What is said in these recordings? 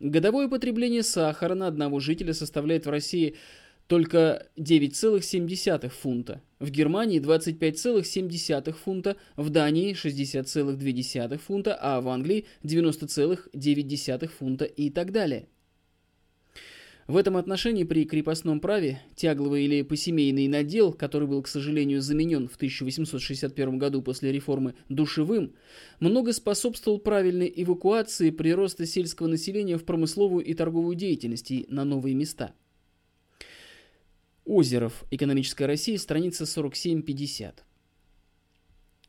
Годовое потребление сахара на одного жителя составляет в России только 9,7 фунта, в Германии 25,7 фунта, в Дании 60,2 фунта, а в Англии 90,9 фунта и так далее. В этом отношении при крепостном праве тягловый или посемейный надел, который был, к сожалению, заменен в 1861 году после реформы душевым, много способствовал правильной эвакуации прироста сельского населения в промысловую и торговую деятельность и на новые места. Озеров. Экономическая Россия. Страница 47-50.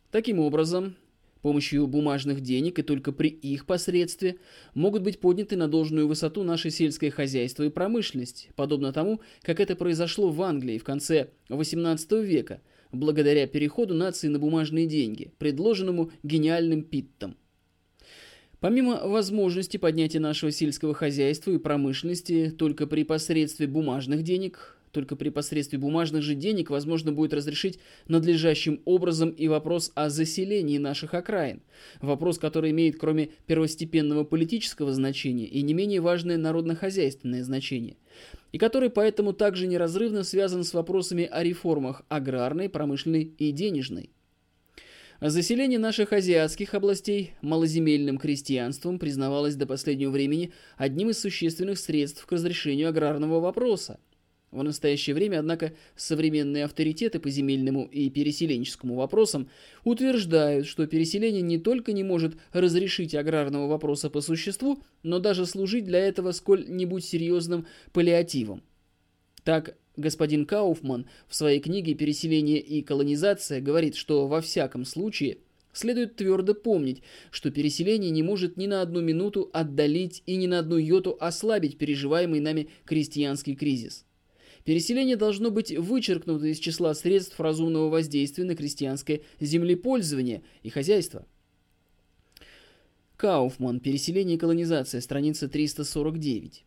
Таким образом, помощью бумажных денег и только при их посредстве могут быть подняты на должную высоту наше сельское хозяйство и промышленность, подобно тому, как это произошло в Англии в конце XVIII века, благодаря переходу нации на бумажные деньги, предложенному гениальным Питтом. Помимо возможности поднятия нашего сельского хозяйства и промышленности только при посредстве бумажных денег, только при посредстве бумажных же денег возможно будет разрешить надлежащим образом и вопрос о заселении наших окраин. Вопрос, который имеет кроме первостепенного политического значения и не менее важное народно-хозяйственное значение. И который поэтому также неразрывно связан с вопросами о реформах аграрной, промышленной и денежной. Заселение наших азиатских областей малоземельным крестьянством признавалось до последнего времени одним из существенных средств к разрешению аграрного вопроса. В настоящее время, однако, современные авторитеты по земельному и переселенческому вопросам утверждают, что переселение не только не может разрешить аграрного вопроса по существу, но даже служить для этого сколь-нибудь серьезным паллиативом. Так, господин Кауфман в своей книге «Переселение и колонизация» говорит, что во всяком случае следует твердо помнить, что переселение не может ни на одну минуту отдалить и ни на одну йоту ослабить переживаемый нами крестьянский кризис. Переселение должно быть вычеркнуто из числа средств разумного воздействия на крестьянское землепользование и хозяйство. Кауфман. Переселение и колонизация. Страница 349.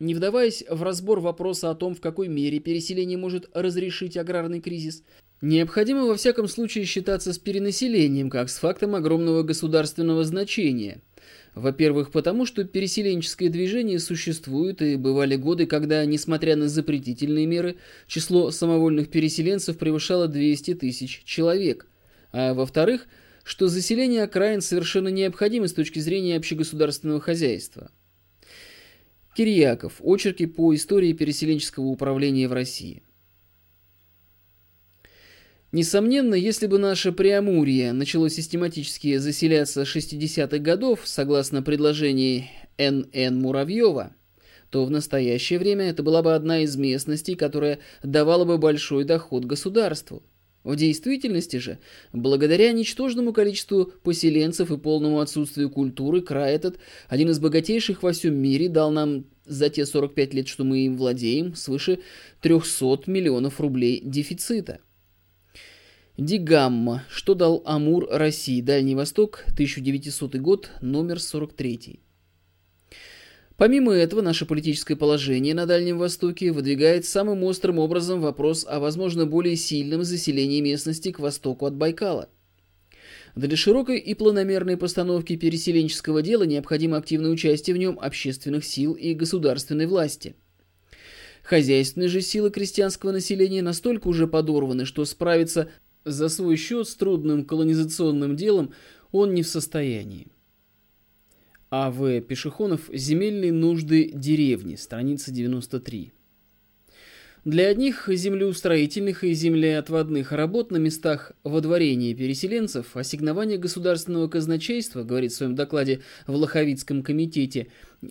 Не вдаваясь в разбор вопроса о том, в какой мере переселение может разрешить аграрный кризис, необходимо во всяком случае считаться с перенаселением как с фактом огромного государственного значения – во-первых, потому что переселенческое движение существует, и бывали годы, когда, несмотря на запретительные меры, число самовольных переселенцев превышало 200 тысяч человек. А во-вторых, что заселение окраин совершенно необходимо с точки зрения общегосударственного хозяйства. Кирьяков. Очерки по истории переселенческого управления в России. Несомненно, если бы наше Преамурье начало систематически заселяться с 60-х годов, согласно предложению Н.Н. Муравьева, то в настоящее время это была бы одна из местностей, которая давала бы большой доход государству. В действительности же, благодаря ничтожному количеству поселенцев и полному отсутствию культуры, край этот, один из богатейших во всем мире, дал нам за те 45 лет, что мы им владеем, свыше 300 миллионов рублей дефицита. Дигамма. Что дал Амур России? Дальний Восток, 1900 год, номер 43. Помимо этого, наше политическое положение на Дальнем Востоке выдвигает самым острым образом вопрос о, возможно, более сильном заселении местности к востоку от Байкала. Для широкой и планомерной постановки переселенческого дела необходимо активное участие в нем общественных сил и государственной власти. Хозяйственные же силы крестьянского населения настолько уже подорваны, что справиться за свой счет с трудным колонизационным делом он не в состоянии. А. В. Пешехонов «Земельные нужды деревни», страница 93. Для одних землеустроительных и землеотводных работ на местах водворения переселенцев ассигнование государственного казначейства, говорит в своем докладе в Лоховицком комитете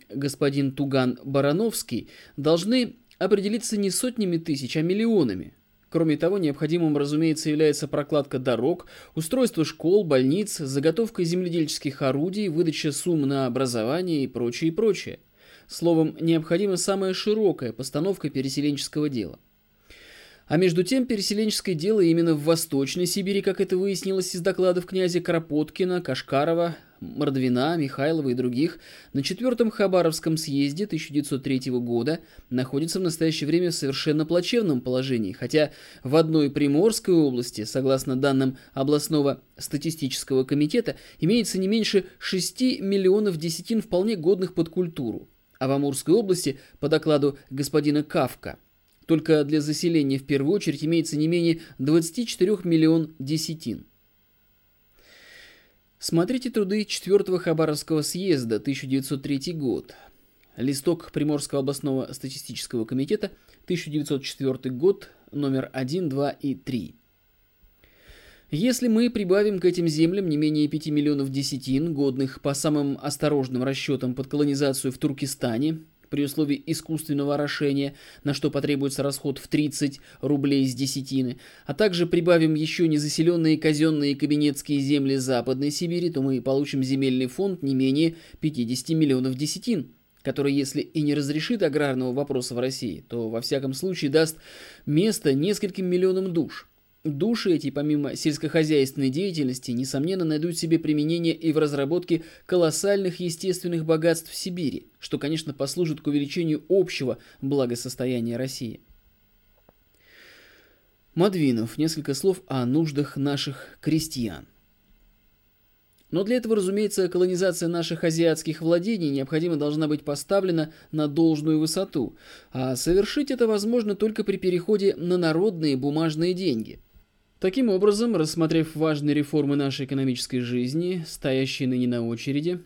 господин Туган Барановский, должны определиться не сотнями тысяч, а миллионами – Кроме того, необходимым, разумеется, является прокладка дорог, устройство школ, больниц, заготовка земледельческих орудий, выдача сумм на образование и прочее, и прочее. Словом, необходима самая широкая постановка переселенческого дела. А между тем переселенческое дело именно в Восточной Сибири, как это выяснилось из докладов князя Кропоткина, Кашкарова, Мордвина, Михайлова и других, на четвертом Хабаровском съезде 1903 года находится в настоящее время в совершенно плачевном положении, хотя в одной Приморской области, согласно данным областного статистического комитета, имеется не меньше 6 миллионов десятин вполне годных под культуру, а в Амурской области, по докладу господина Кавка, только для заселения в первую очередь имеется не менее 24 миллион десятин. Смотрите труды 4 Хабаровского съезда, 1903 год. Листок Приморского областного статистического комитета, 1904 год, номер 1, 2 и 3. Если мы прибавим к этим землям не менее 5 миллионов десятин, годных по самым осторожным расчетам под колонизацию в Туркестане, при условии искусственного орошения, на что потребуется расход в 30 рублей с десятины, а также прибавим еще незаселенные казенные кабинетские земли Западной Сибири, то мы получим земельный фонд не менее 50 миллионов десятин который, если и не разрешит аграрного вопроса в России, то во всяком случае даст место нескольким миллионам душ – Души эти, помимо сельскохозяйственной деятельности, несомненно найдут себе применение и в разработке колоссальных естественных богатств Сибири, что, конечно, послужит к увеличению общего благосостояния России. Мадвинов. Несколько слов о нуждах наших крестьян. Но для этого, разумеется, колонизация наших азиатских владений необходимо должна быть поставлена на должную высоту, а совершить это возможно только при переходе на народные бумажные деньги – Таким образом, рассмотрев важные реформы нашей экономической жизни, стоящие ныне на очереди,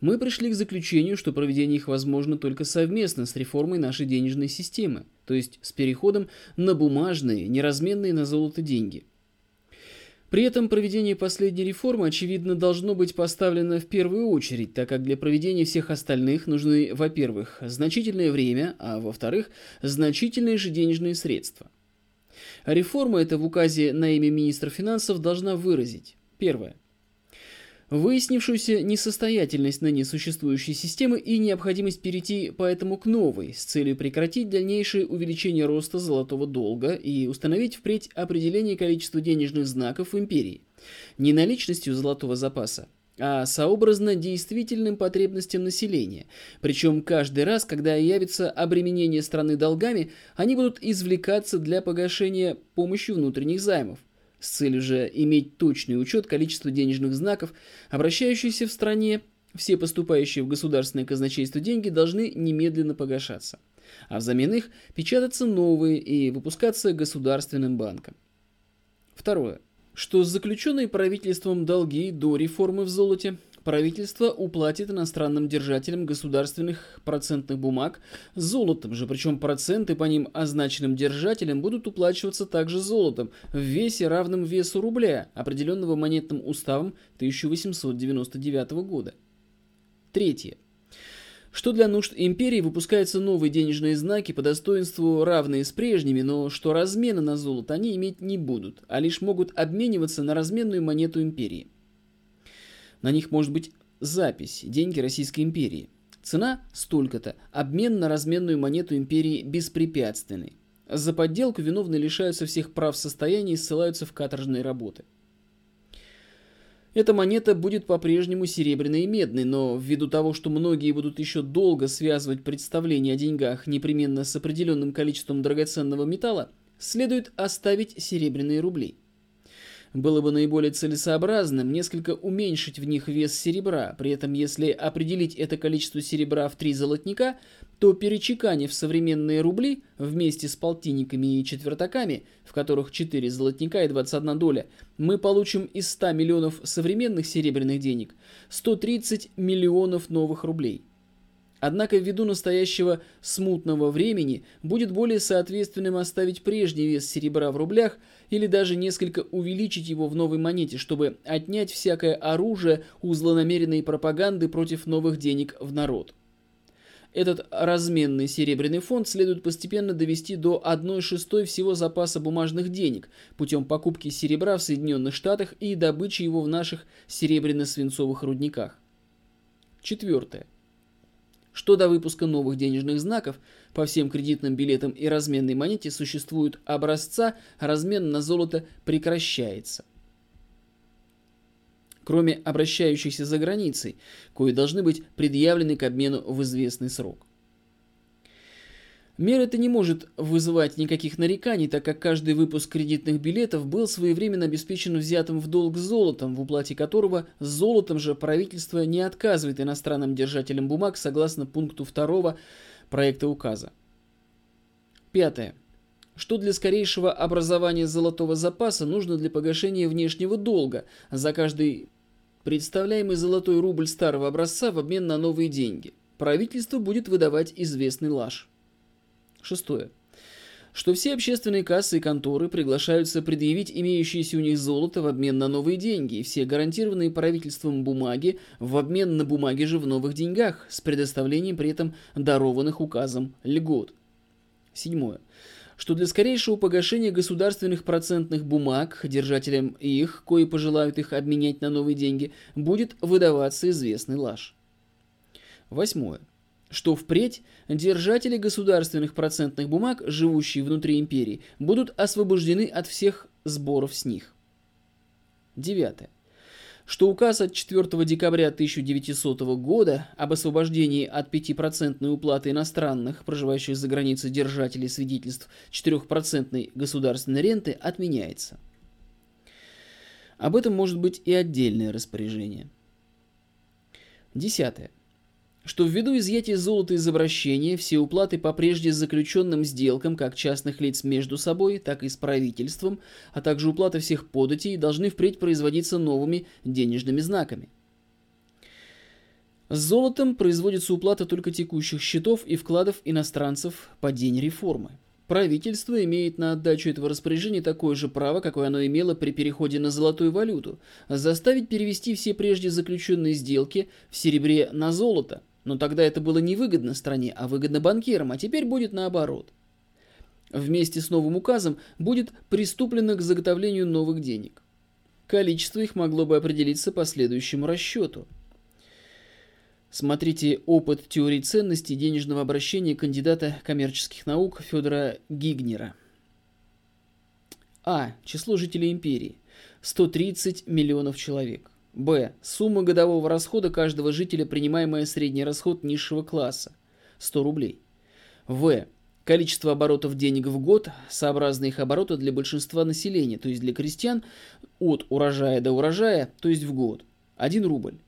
мы пришли к заключению, что проведение их возможно только совместно с реформой нашей денежной системы, то есть с переходом на бумажные, неразменные на золото деньги. При этом проведение последней реформы, очевидно, должно быть поставлено в первую очередь, так как для проведения всех остальных нужны, во-первых, значительное время, а во-вторых, значительные же денежные средства. Реформа эта в указе на имя министра финансов должна выразить. Первое. Выяснившуюся несостоятельность ныне существующей системы и необходимость перейти поэтому к новой, с целью прекратить дальнейшее увеличение роста золотого долга и установить впредь определение количества денежных знаков в империи, не наличностью золотого запаса, а сообразно действительным потребностям населения. Причем каждый раз, когда явится обременение страны долгами, они будут извлекаться для погашения помощью внутренних займов. С целью же иметь точный учет количества денежных знаков, обращающихся в стране, все поступающие в государственное казначейство деньги должны немедленно погашаться. А взамен их печататься новые и выпускаться государственным банком. Второе что заключенные правительством долги до реформы в золоте правительство уплатит иностранным держателям государственных процентных бумаг золотом же, причем проценты по ним означенным держателям будут уплачиваться также золотом в весе равном весу рубля, определенного монетным уставом 1899 года. Третье что для нужд империи выпускаются новые денежные знаки по достоинству равные с прежними, но что размена на золото они иметь не будут, а лишь могут обмениваться на разменную монету империи. На них может быть запись «Деньги Российской империи». Цена столько-то, обмен на разменную монету империи беспрепятственный. За подделку виновные лишаются всех прав состояния и ссылаются в каторжные работы. Эта монета будет по-прежнему серебряной и медной, но ввиду того, что многие будут еще долго связывать представление о деньгах непременно с определенным количеством драгоценного металла, следует оставить серебряные рубли. Было бы наиболее целесообразным несколько уменьшить в них вес серебра, при этом если определить это количество серебра в три золотника, то перечеканив современные рубли вместе с полтинниками и четвертаками, в которых 4 золотника и 21 доля, мы получим из 100 миллионов современных серебряных денег 130 миллионов новых рублей – Однако ввиду настоящего смутного времени будет более соответственным оставить прежний вес серебра в рублях или даже несколько увеличить его в новой монете, чтобы отнять всякое оружие у злонамеренной пропаганды против новых денег в народ. Этот разменный серебряный фонд следует постепенно довести до 1 шестой всего запаса бумажных денег путем покупки серебра в Соединенных Штатах и добычи его в наших серебряно-свинцовых рудниках. Четвертое. что до выпуска новых денежных знаков по всем кредитным билетам и разменной монете существуют образца, размен на золото прекращается. Кроме обращающихся за границей, кои должны быть предъявлены к обмену в известный срок. Мера это не может вызывать никаких нареканий, так как каждый выпуск кредитных билетов был своевременно обеспечен взятым в долг золотом, в уплате которого золотом же правительство не отказывает иностранным держателям бумаг согласно пункту 2 проекта указа. Пятое. Что для скорейшего образования золотого запаса нужно для погашения внешнего долга за каждый представляемый золотой рубль старого образца в обмен на новые деньги. Правительство будет выдавать известный лаж. Шестое. Что все общественные кассы и конторы приглашаются предъявить имеющиеся у них золото в обмен на новые деньги и все гарантированные правительством бумаги в обмен на бумаги же в новых деньгах с предоставлением при этом дарованных указом льгот. Седьмое что для скорейшего погашения государственных процентных бумаг держателям их, кои пожелают их обменять на новые деньги, будет выдаваться известный лаж. Восьмое что впредь держатели государственных процентных бумаг, живущие внутри империи, будут освобождены от всех сборов с них. Девятое. Что указ от 4 декабря 1900 года об освобождении от 5% уплаты иностранных, проживающих за границей держателей свидетельств 4% государственной ренты отменяется. Об этом может быть и отдельное распоряжение. Десятое что ввиду изъятия золота из обращения все уплаты по прежде заключенным сделкам как частных лиц между собой, так и с правительством, а также уплата всех податей должны впредь производиться новыми денежными знаками. С золотом производится уплата только текущих счетов и вкладов иностранцев по день реформы. Правительство имеет на отдачу этого распоряжения такое же право, какое оно имело при переходе на золотую валюту – заставить перевести все прежде заключенные сделки в серебре на золото – но тогда это было невыгодно стране, а выгодно банкирам, а теперь будет наоборот. Вместе с новым указом будет приступлено к заготовлению новых денег. Количество их могло бы определиться по следующему расчету. Смотрите опыт теории ценностей денежного обращения кандидата коммерческих наук Федора Гигнера. А. Число жителей империи. 130 миллионов человек. Б. Сумма годового расхода каждого жителя, принимаемая средний расход низшего класса – 100 рублей. В. Количество оборотов денег в год, сообразно их оборота для большинства населения, то есть для крестьян от урожая до урожая, то есть в год. 1 рубль.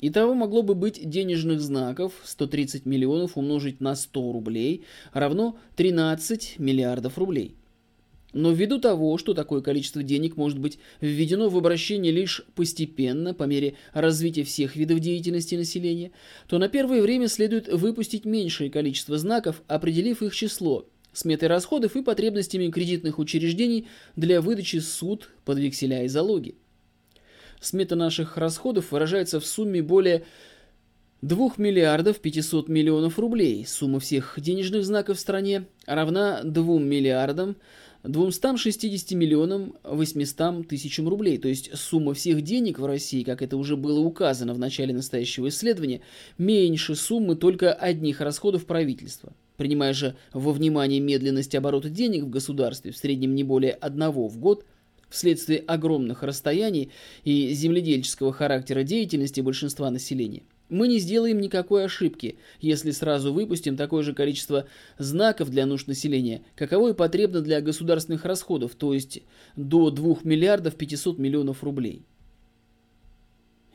Итого могло бы быть денежных знаков 130 миллионов умножить на 100 рублей равно 13 миллиардов рублей. Но ввиду того, что такое количество денег может быть введено в обращение лишь постепенно, по мере развития всех видов деятельности населения, то на первое время следует выпустить меньшее количество знаков, определив их число, сметой расходов и потребностями кредитных учреждений для выдачи суд под векселя и залоги. Смета наших расходов выражается в сумме более 2 миллиардов 500 миллионов рублей. Сумма всех денежных знаков в стране равна 2 миллиардам 260 миллионам 800 тысячам рублей. То есть сумма всех денег в России, как это уже было указано в начале настоящего исследования, меньше суммы только одних расходов правительства. Принимая же во внимание медленность оборота денег в государстве в среднем не более одного в год, вследствие огромных расстояний и земледельческого характера деятельности большинства населения – мы не сделаем никакой ошибки, если сразу выпустим такое же количество знаков для нужд населения, каково и потребно для государственных расходов, то есть до 2 миллиардов 500 миллионов рублей.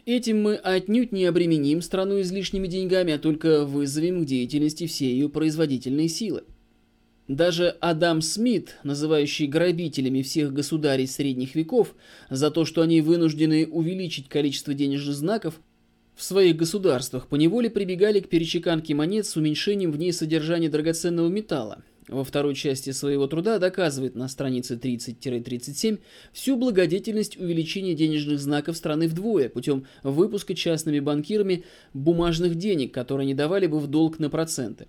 Этим мы отнюдь не обременим страну излишними деньгами, а только вызовем к деятельности все ее производительные силы. Даже Адам Смит, называющий грабителями всех государей средних веков за то, что они вынуждены увеличить количество денежных знаков, в своих государствах поневоле прибегали к перечеканке монет с уменьшением в ней содержания драгоценного металла. Во второй части своего труда доказывает на странице 30-37 всю благодетельность увеличения денежных знаков страны вдвое путем выпуска частными банкирами бумажных денег, которые не давали бы в долг на проценты.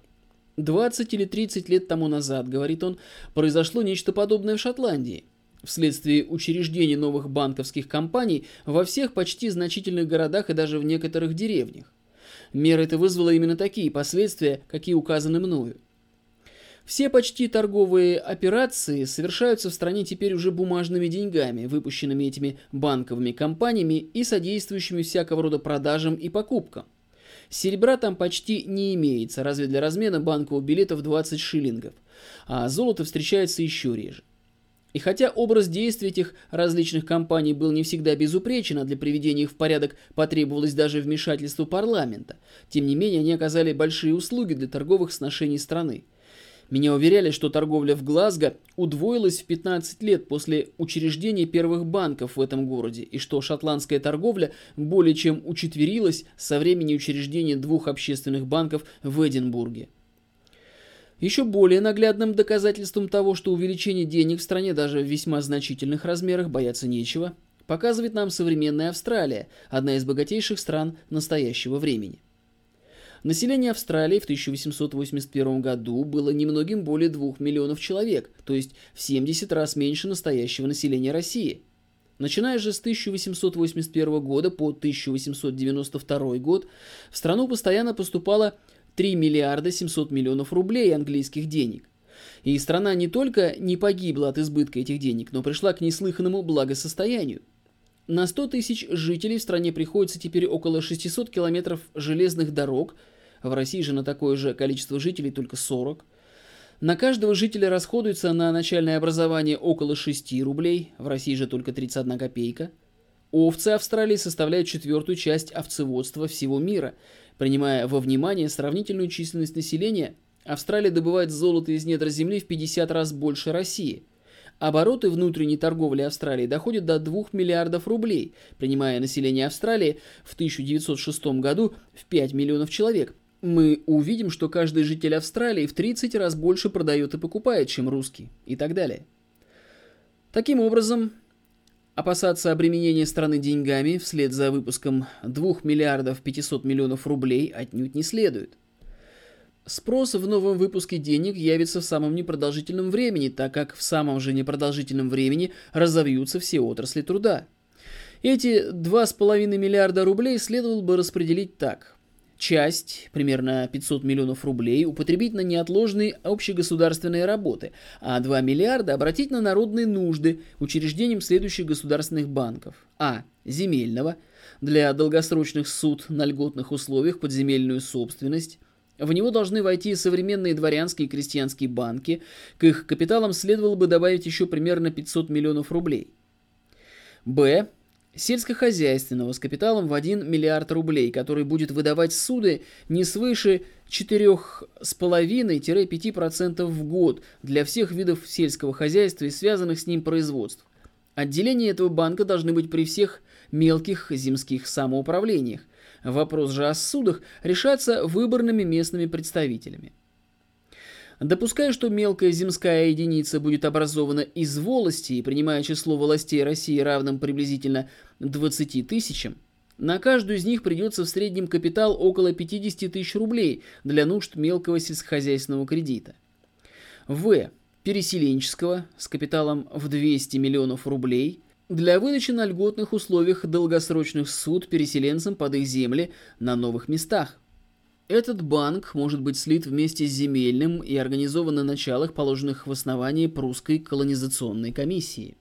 20 или 30 лет тому назад, говорит он, произошло нечто подобное в Шотландии – вследствие учреждения новых банковских компаний во всех почти значительных городах и даже в некоторых деревнях. Мера эта вызвала именно такие последствия, какие указаны мною. Все почти торговые операции совершаются в стране теперь уже бумажными деньгами, выпущенными этими банковыми компаниями и содействующими всякого рода продажам и покупкам. Серебра там почти не имеется, разве для размена банкового билета в 20 шиллингов, а золото встречается еще реже. И хотя образ действий этих различных компаний был не всегда безупречен, а для приведения их в порядок потребовалось даже вмешательство парламента, тем не менее они оказали большие услуги для торговых сношений страны. Меня уверяли, что торговля в Глазго удвоилась в 15 лет после учреждения первых банков в этом городе, и что шотландская торговля более чем учетверилась со времени учреждения двух общественных банков в Эдинбурге. Еще более наглядным доказательством того, что увеличение денег в стране даже в весьма значительных размерах бояться нечего, показывает нам современная Австралия, одна из богатейших стран настоящего времени. Население Австралии в 1881 году было немногим более 2 миллионов человек, то есть в 70 раз меньше настоящего населения России. Начиная же с 1881 года по 1892 год в страну постоянно поступало 3 миллиарда 700 миллионов рублей английских денег. И страна не только не погибла от избытка этих денег, но пришла к неслыханному благосостоянию. На 100 тысяч жителей в стране приходится теперь около 600 километров железных дорог – в России же на такое же количество жителей только 40. На каждого жителя расходуется на начальное образование около 6 рублей, в России же только 31 копейка. Овцы Австралии составляют четвертую часть овцеводства всего мира. Принимая во внимание сравнительную численность населения, Австралия добывает золото из недр земли в 50 раз больше России. Обороты внутренней торговли Австралии доходят до 2 миллиардов рублей, принимая население Австралии в 1906 году в 5 миллионов человек – мы увидим, что каждый житель Австралии в 30 раз больше продает и покупает, чем русский, и так далее. Таким образом, опасаться обременения страны деньгами вслед за выпуском 2 миллиардов 500 миллионов рублей отнюдь не следует. Спрос в новом выпуске денег явится в самом непродолжительном времени, так как в самом же непродолжительном времени разовьются все отрасли труда. Эти 2,5 миллиарда рублей следовало бы распределить так часть, примерно 500 миллионов рублей, употребить на неотложные общегосударственные работы, а 2 миллиарда обратить на народные нужды учреждением следующих государственных банков. А. Земельного, для долгосрочных суд на льготных условиях под земельную собственность, в него должны войти современные дворянские и крестьянские банки, к их капиталам следовало бы добавить еще примерно 500 миллионов рублей. Б сельскохозяйственного с капиталом в 1 миллиард рублей, который будет выдавать суды не свыше 4,5-5% в год для всех видов сельского хозяйства и связанных с ним производств. Отделения этого банка должны быть при всех мелких земских самоуправлениях. Вопрос же о судах решаться выборными местными представителями. Допуская, что мелкая земская единица будет образована из волости и принимая число властей России равным приблизительно 20 тысячам, на каждую из них придется в среднем капитал около 50 тысяч рублей для нужд мелкого сельскохозяйственного кредита. В. Переселенческого с капиталом в 200 миллионов рублей для выдачи на льготных условиях долгосрочных суд переселенцам под их земли на новых местах. Этот банк может быть слит вместе с земельным и организован на началах, положенных в основании прусской колонизационной комиссии.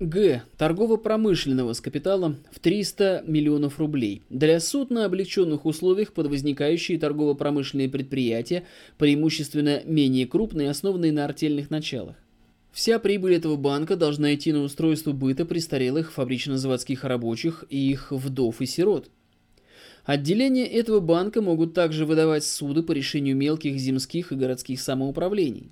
Г. Торгово-промышленного с капиталом в 300 миллионов рублей. Для суд на облегченных условиях под возникающие торгово-промышленные предприятия, преимущественно менее крупные, основанные на артельных началах. Вся прибыль этого банка должна идти на устройство быта престарелых фабрично-заводских рабочих и их вдов и сирот. Отделения этого банка могут также выдавать суды по решению мелких земских и городских самоуправлений.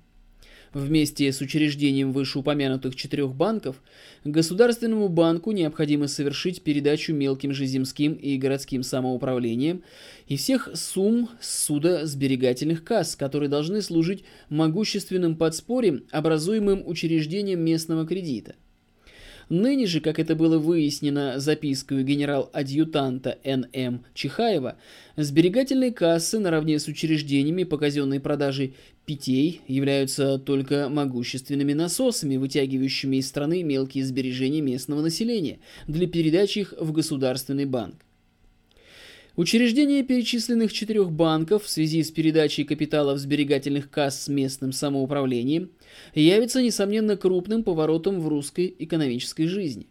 Вместе с учреждением вышеупомянутых четырех банков, Государственному банку необходимо совершить передачу мелким же земским и городским самоуправлениям и всех сумм суда сберегательных касс, которые должны служить могущественным подспорьем, образуемым учреждением местного кредита. Ныне же, как это было выяснено запиской генерал-адъютанта Н.М. Чихаева, сберегательные кассы наравне с учреждениями по казенной продаже питей являются только могущественными насосами, вытягивающими из страны мелкие сбережения местного населения для передачи их в государственный банк. Учреждение перечисленных четырех банков в связи с передачей капитала в сберегательных касс местным самоуправлением явится, несомненно, крупным поворотом в русской экономической жизни.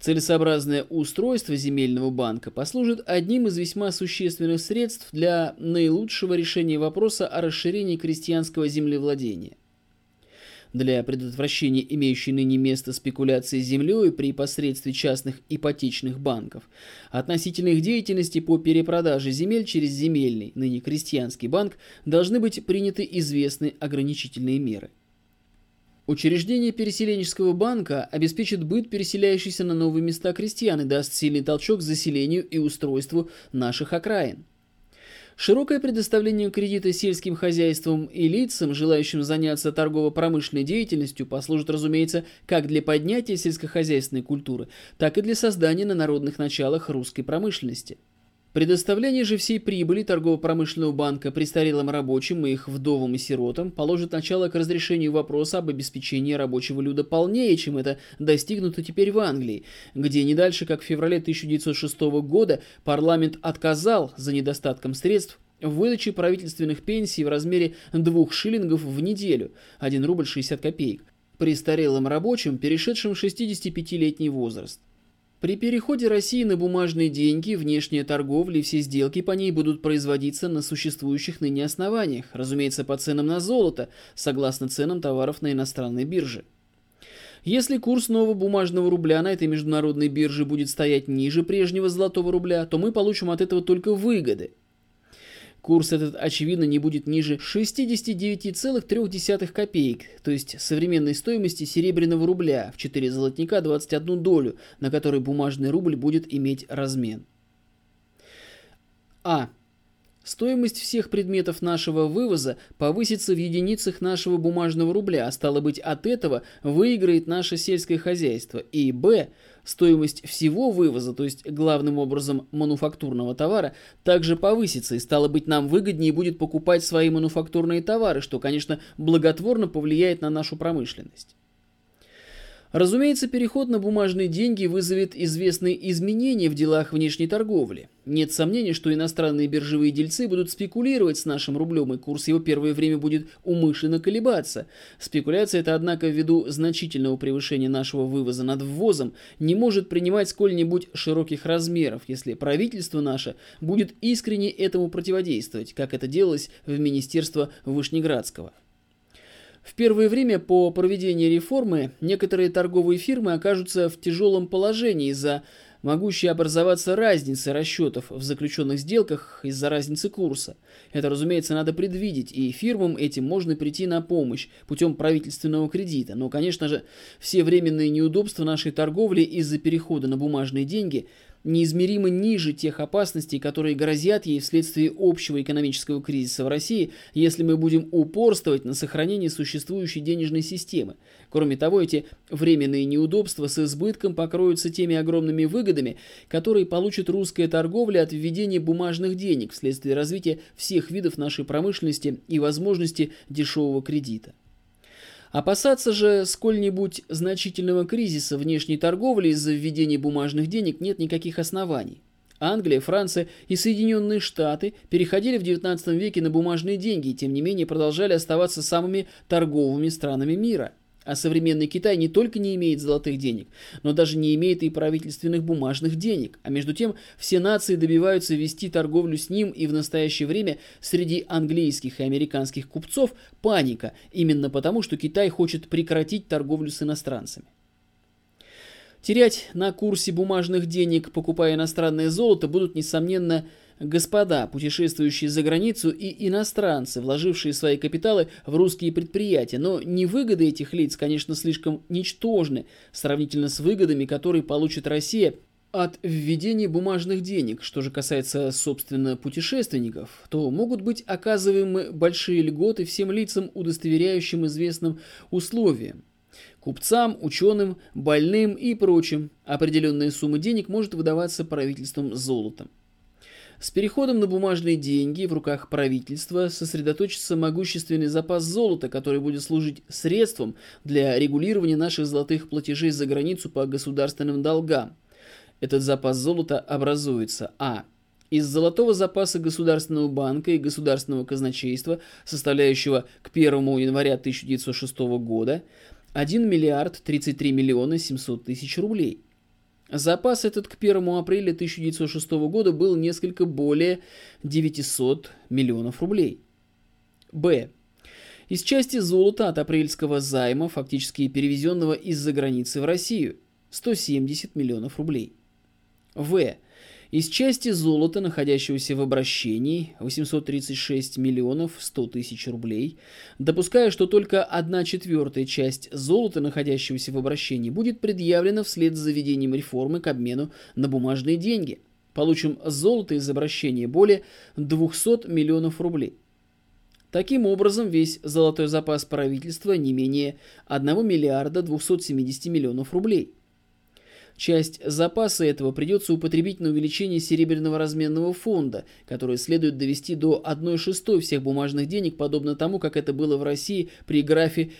Целесообразное устройство земельного банка послужит одним из весьма существенных средств для наилучшего решения вопроса о расширении крестьянского землевладения для предотвращения имеющей ныне место спекуляции землей при посредстве частных ипотечных банков, относительно их деятельности по перепродаже земель через земельный, ныне крестьянский банк, должны быть приняты известные ограничительные меры. Учреждение переселенческого банка обеспечит быт переселяющихся на новые места крестьян и даст сильный толчок заселению и устройству наших окраин. Широкое предоставление кредита сельским хозяйствам и лицам, желающим заняться торгово-промышленной деятельностью, послужит, разумеется, как для поднятия сельскохозяйственной культуры, так и для создания на народных началах русской промышленности. Предоставление же всей прибыли торгово-промышленного банка престарелым рабочим и их вдовам и сиротам положит начало к разрешению вопроса об обеспечении рабочего люда полнее, чем это достигнуто теперь в Англии, где не дальше, как в феврале 1906 года, парламент отказал за недостатком средств в выдаче правительственных пенсий в размере 2 шиллингов в неделю, 1 рубль 60 копеек, престарелым рабочим, перешедшим 65-летний возраст. При переходе России на бумажные деньги, внешняя торговля и все сделки по ней будут производиться на существующих ныне основаниях, разумеется, по ценам на золото, согласно ценам товаров на иностранной бирже. Если курс нового бумажного рубля на этой международной бирже будет стоять ниже прежнего золотого рубля, то мы получим от этого только выгоды. Курс этот, очевидно, не будет ниже 69,3 копеек, то есть современной стоимости серебряного рубля в 4 золотника 21 долю, на которой бумажный рубль будет иметь размен. А. Стоимость всех предметов нашего вывоза повысится в единицах нашего бумажного рубля, а стало быть, от этого выиграет наше сельское хозяйство. И Б. Стоимость всего вывоза, то есть главным образом мануфактурного товара, также повысится, и стало быть, нам выгоднее будет покупать свои мануфактурные товары, что, конечно, благотворно повлияет на нашу промышленность. Разумеется, переход на бумажные деньги вызовет известные изменения в делах внешней торговли. Нет сомнений, что иностранные биржевые дельцы будут спекулировать с нашим рублем, и курс его первое время будет умышленно колебаться. Спекуляция это, однако, ввиду значительного превышения нашего вывоза над ввозом, не может принимать сколь-нибудь широких размеров, если правительство наше будет искренне этому противодействовать, как это делалось в Министерство Вышнеградского. В первое время по проведении реформы некоторые торговые фирмы окажутся в тяжелом положении из-за могущей образоваться разницы расчетов в заключенных сделках из-за разницы курса. Это, разумеется, надо предвидеть, и фирмам этим можно прийти на помощь путем правительственного кредита. Но, конечно же, все временные неудобства нашей торговли из-за перехода на бумажные деньги – неизмеримо ниже тех опасностей, которые грозят ей вследствие общего экономического кризиса в России, если мы будем упорствовать на сохранении существующей денежной системы. Кроме того, эти временные неудобства с избытком покроются теми огромными выгодами, которые получит русская торговля от введения бумажных денег вследствие развития всех видов нашей промышленности и возможности дешевого кредита. Опасаться же сколь-нибудь значительного кризиса внешней торговли из-за введения бумажных денег нет никаких оснований. Англия, Франция и Соединенные Штаты переходили в XIX веке на бумажные деньги и тем не менее продолжали оставаться самыми торговыми странами мира – а современный Китай не только не имеет золотых денег, но даже не имеет и правительственных бумажных денег. А между тем все нации добиваются вести торговлю с ним, и в настоящее время среди английских и американских купцов паника, именно потому, что Китай хочет прекратить торговлю с иностранцами. Терять на курсе бумажных денег, покупая иностранное золото, будут, несомненно, Господа, путешествующие за границу и иностранцы, вложившие свои капиталы в русские предприятия, но невыгоды этих лиц, конечно, слишком ничтожны сравнительно с выгодами, которые получит Россия от введения бумажных денег, что же касается, собственно, путешественников, то могут быть оказываемы большие льготы всем лицам, удостоверяющим известным условиям. Купцам, ученым, больным и прочим. Определенная сумма денег может выдаваться правительством золотом. С переходом на бумажные деньги в руках правительства сосредоточится могущественный запас золота, который будет служить средством для регулирования наших золотых платежей за границу по государственным долгам. Этот запас золота образуется а. Из золотого запаса Государственного банка и Государственного казначейства, составляющего к 1 января 1906 года 1 миллиард 33 миллиона 700 тысяч рублей. Запас этот к 1 апреля 1906 года был несколько более 900 миллионов рублей. Б. Из части золота от апрельского займа, фактически перевезенного из-за границы в Россию, 170 миллионов рублей. В. Из части золота, находящегося в обращении, 836 миллионов 100 тысяч рублей, допуская, что только одна четвертая часть золота, находящегося в обращении, будет предъявлена вслед за заведением реформы к обмену на бумажные деньги. Получим золото из обращения более 200 миллионов рублей. Таким образом, весь золотой запас правительства не менее 1 миллиарда 270 миллионов рублей – Часть запаса этого придется употребить на увеличение серебряного разменного фонда, который следует довести до 1 шестой всех бумажных денег, подобно тому, как это было в России при графе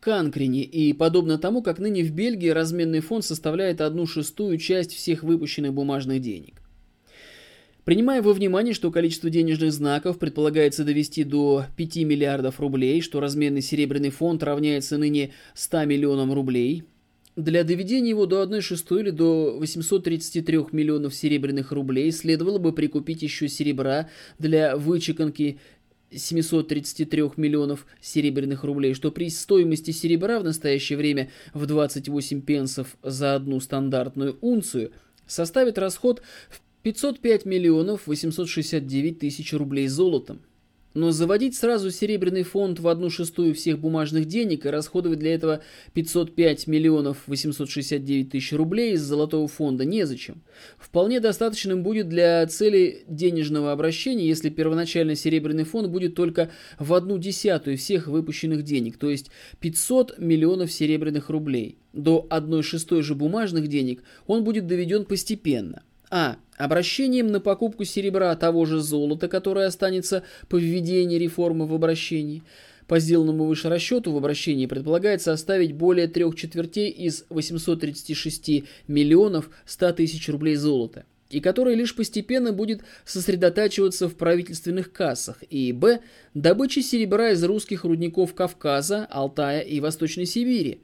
Канкрине, и подобно тому, как ныне в Бельгии разменный фонд составляет одну шестую часть всех выпущенных бумажных денег. Принимая во внимание, что количество денежных знаков предполагается довести до 5 миллиардов рублей, что разменный серебряный фонд равняется ныне 100 миллионам рублей – для доведения его до 1 шестой или до 833 миллионов серебряных рублей следовало бы прикупить еще серебра для вычеканки 733 миллионов серебряных рублей, что при стоимости серебра в настоящее время в 28 пенсов за одну стандартную унцию составит расход в 505 миллионов 869 тысяч рублей золотом. Но заводить сразу серебряный фонд в одну шестую всех бумажных денег и расходовать для этого 505 миллионов 869 тысяч рублей из золотого фонда незачем. Вполне достаточным будет для цели денежного обращения, если первоначально серебряный фонд будет только в одну десятую всех выпущенных денег, то есть 500 миллионов серебряных рублей. До одной шестой же бумажных денег он будет доведен постепенно – а. Обращением на покупку серебра того же золота, которое останется по введении реформы в обращении. По сделанному выше расчету в обращении предполагается оставить более трех четвертей из 836 миллионов 100 тысяч рублей золота и который лишь постепенно будет сосредотачиваться в правительственных кассах, и б. добыча серебра из русских рудников Кавказа, Алтая и Восточной Сибири.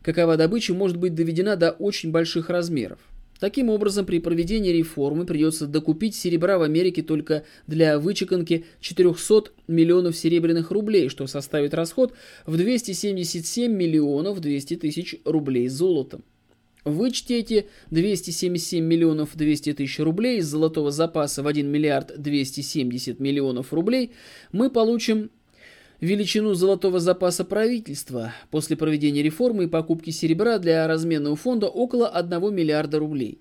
Какова добыча может быть доведена до очень больших размеров. Таким образом, при проведении реформы придется докупить серебра в Америке только для вычеканки 400 миллионов серебряных рублей, что составит расход в 277 миллионов 200 тысяч рублей золотом. Вычтите эти 277 миллионов 200 тысяч рублей из золотого запаса в 1 миллиард 270 миллионов рублей, мы получим величину золотого запаса правительства после проведения реформы и покупки серебра для разменного фонда около 1 миллиарда рублей.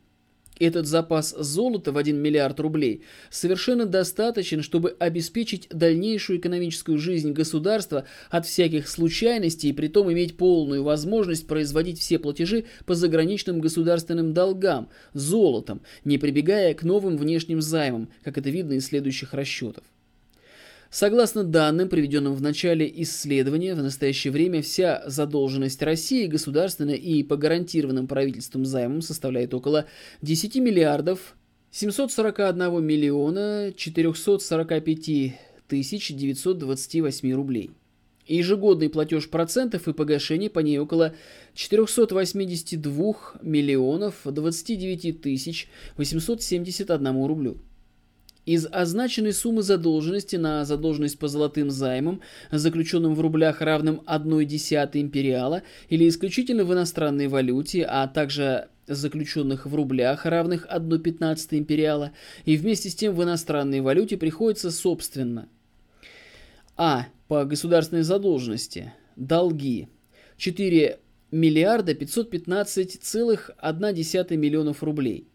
Этот запас золота в 1 миллиард рублей совершенно достаточен, чтобы обеспечить дальнейшую экономическую жизнь государства от всяких случайностей и при том иметь полную возможность производить все платежи по заграничным государственным долгам золотом, не прибегая к новым внешним займам, как это видно из следующих расчетов. Согласно данным, приведенным в начале исследования, в настоящее время вся задолженность России государственная и по гарантированным правительством займам составляет около 10 миллиардов 741 миллиона 445 тысяч 928 рублей. ежегодный платеж процентов и погашение по ней около 482 миллионов 29 тысяч 871 рублю. Из означенной суммы задолженности на задолженность по золотым займам, заключенным в рублях равным 1 десятой империала или исключительно в иностранной валюте, а также заключенных в рублях, равных 1 пятнадцатой империала, и вместе с тем в иностранной валюте приходится собственно. А. По государственной задолженности. Долги. 4 миллиарда 515,1 миллионов рублей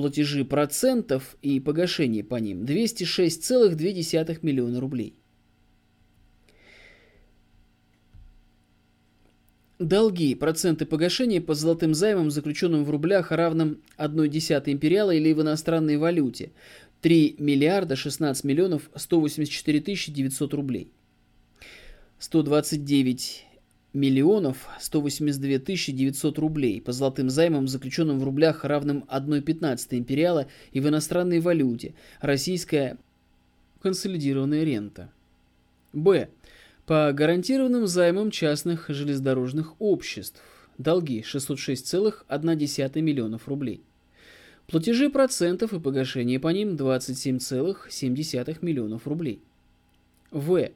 платежи процентов и погашение по ним 206,2 миллиона рублей. Долги, проценты погашения по золотым займам, заключенным в рублях, равным 1 десятой империала или в иностранной валюте 3 миллиарда 16 миллионов 184 тысячи 900 рублей. 129 миллионов 182 тысячи 900 рублей по золотым займам, заключенным в рублях, равным 1,15 империала и в иностранной валюте, российская консолидированная рента. Б. По гарантированным займам частных железнодорожных обществ. Долги 606,1 миллионов рублей. Платежи процентов и погашение по ним 27,7 миллионов рублей. В.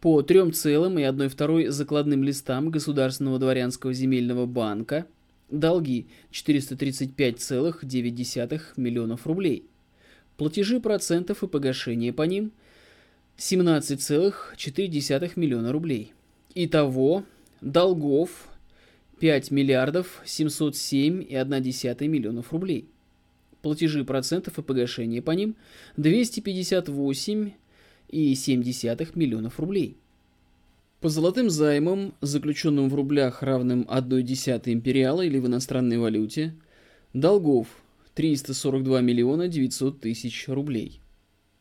По 3,1 закладным листам Государственного дворянского земельного банка долги 435,9 миллионов рублей. Платежи процентов и погашение по ним 17,4 миллиона рублей. Итого долгов 5 миллиардов 707,1 миллионов рублей платежи процентов и погашения по ним 258,7 миллионов рублей. По золотым займам, заключенным в рублях равным 1 десятой империала или в иностранной валюте, долгов 342 миллиона 900 тысяч рублей.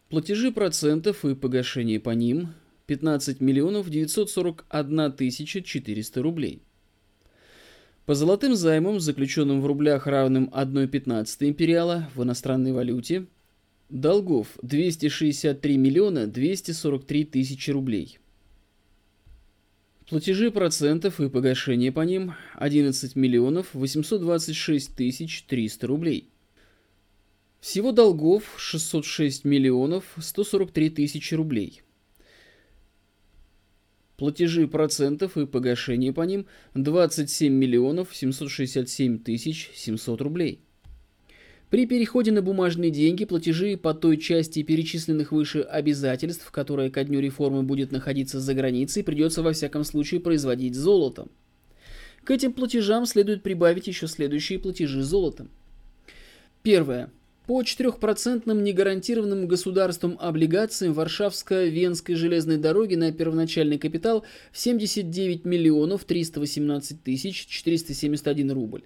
Платежи процентов и погашения по ним 15 миллионов 941 тысяча 400 рублей. По золотым займам, заключенным в рублях равным 1,15 империала в иностранной валюте, долгов 263 миллиона 243 тысячи рублей. Платежи процентов и погашение по ним 11 миллионов 826 тысяч 300 рублей. Всего долгов 606 миллионов 143 тысячи рублей. Платежи процентов и погашение по ним 27 миллионов 767 тысяч 700 рублей. При переходе на бумажные деньги платежи по той части перечисленных выше обязательств, которая ко дню реформы будет находиться за границей, придется во всяком случае производить золотом. К этим платежам следует прибавить еще следующие платежи золотом. Первое. По 4% негарантированным государством облигациям Варшавско-Венской железной дороги на первоначальный капитал 79 миллионов 318 тысяч 471 рубль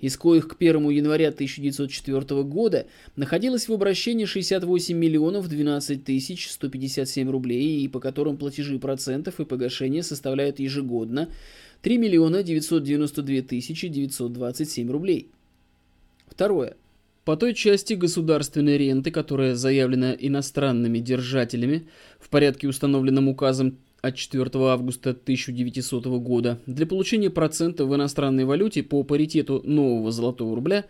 из коих к 1 января 1904 года находилось в обращении 68 миллионов 12 тысяч 157 рублей и по которым платежи процентов и погашения составляют ежегодно 3 миллиона 992 тысячи 927 рублей. Второе. По той части государственной ренты, которая заявлена иностранными держателями в порядке, установленном указом от 4 августа 1900 года, для получения процента в иностранной валюте по паритету нового золотого рубля,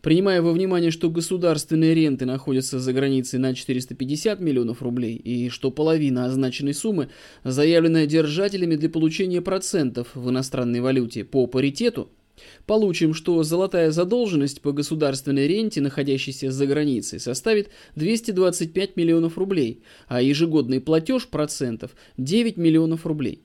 принимая во внимание, что государственные ренты находятся за границей на 450 миллионов рублей и что половина означенной суммы заявлена держателями для получения процентов в иностранной валюте по паритету – Получим, что золотая задолженность по государственной ренте, находящейся за границей, составит 225 миллионов рублей, а ежегодный платеж процентов 9 миллионов рублей.